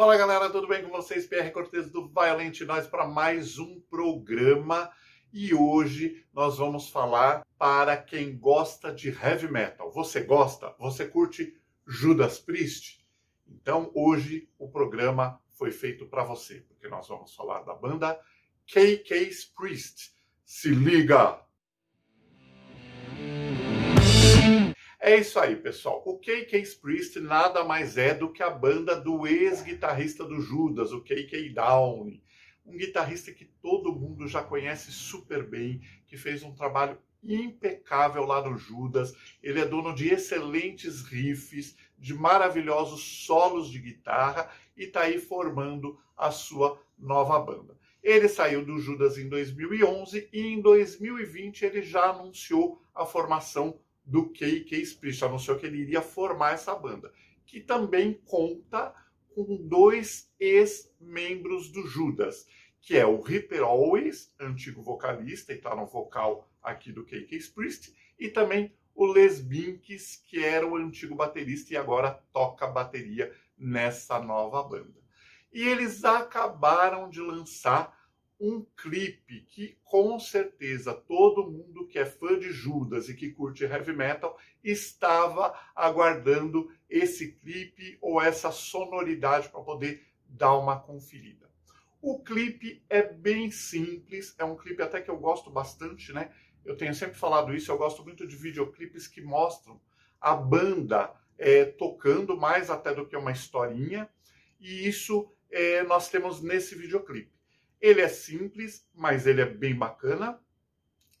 Fala galera, tudo bem com vocês? PR Cortez do Violent Nós para mais um programa e hoje nós vamos falar para quem gosta de heavy metal. Você gosta? Você curte Judas Priest? Então hoje o programa foi feito para você, porque nós vamos falar da banda KK Priest. Se liga! É isso aí, pessoal. O KK Priest nada mais é do que a banda do ex-guitarrista do Judas, o KK Downey. Um guitarrista que todo mundo já conhece super bem, que fez um trabalho impecável lá no Judas. Ele é dono de excelentes riffs, de maravilhosos solos de guitarra e está aí formando a sua nova banda. Ele saiu do Judas em 2011 e em 2020 ele já anunciou a formação do KK Splish, anunciou que ele iria formar essa banda, que também conta com dois ex-membros do Judas, que é o Ripper Always, antigo vocalista, e está no vocal aqui do KK Priest, e também o Les Binks, que era o antigo baterista e agora toca bateria nessa nova banda. E eles acabaram de lançar um clipe que com certeza todo mundo que é fã de Judas e que curte heavy metal estava aguardando esse clipe ou essa sonoridade para poder dar uma conferida. O clipe é bem simples, é um clipe até que eu gosto bastante, né? Eu tenho sempre falado isso, eu gosto muito de videoclipes que mostram a banda é, tocando mais até do que uma historinha, e isso é, nós temos nesse videoclipe. Ele é simples, mas ele é bem bacana.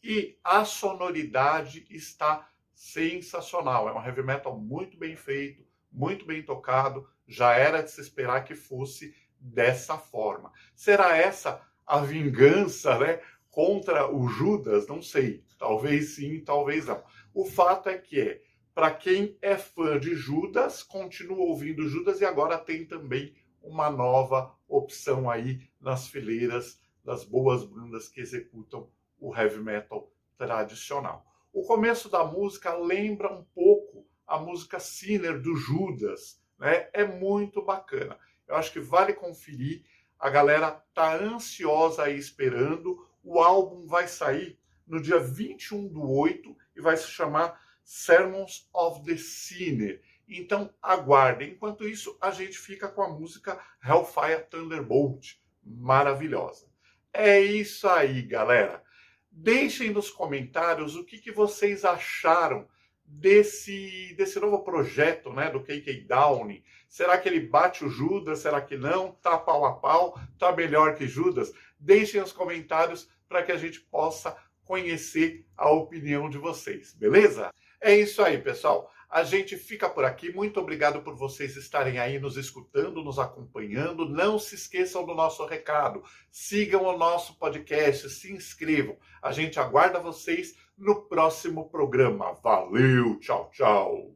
E a sonoridade está sensacional. É um heavy metal muito bem feito, muito bem tocado. Já era de se esperar que fosse dessa forma. Será essa a vingança, né, contra o Judas? Não sei. Talvez sim, talvez não. O fato é que é para quem é fã de Judas, continua ouvindo Judas e agora tem também uma nova opção aí nas fileiras das boas bandas que executam o heavy metal tradicional. O começo da música lembra um pouco a música Sinner do Judas, né? É muito bacana. Eu acho que vale conferir. A galera tá ansiosa aí esperando. O álbum vai sair no dia 21 do 8 e vai se chamar Sermons of the Sinner. Então aguardem. Enquanto isso, a gente fica com a música Hellfire Thunderbolt, maravilhosa. É isso aí, galera. Deixem nos comentários o que, que vocês acharam desse, desse novo projeto né, do KK Downey. Será que ele bate o Judas? Será que não? Tá pau a pau? Tá melhor que Judas? Deixem os comentários para que a gente possa conhecer a opinião de vocês, beleza? É isso aí, pessoal. A gente fica por aqui. Muito obrigado por vocês estarem aí nos escutando, nos acompanhando. Não se esqueçam do nosso recado. Sigam o nosso podcast, se inscrevam. A gente aguarda vocês no próximo programa. Valeu, tchau, tchau.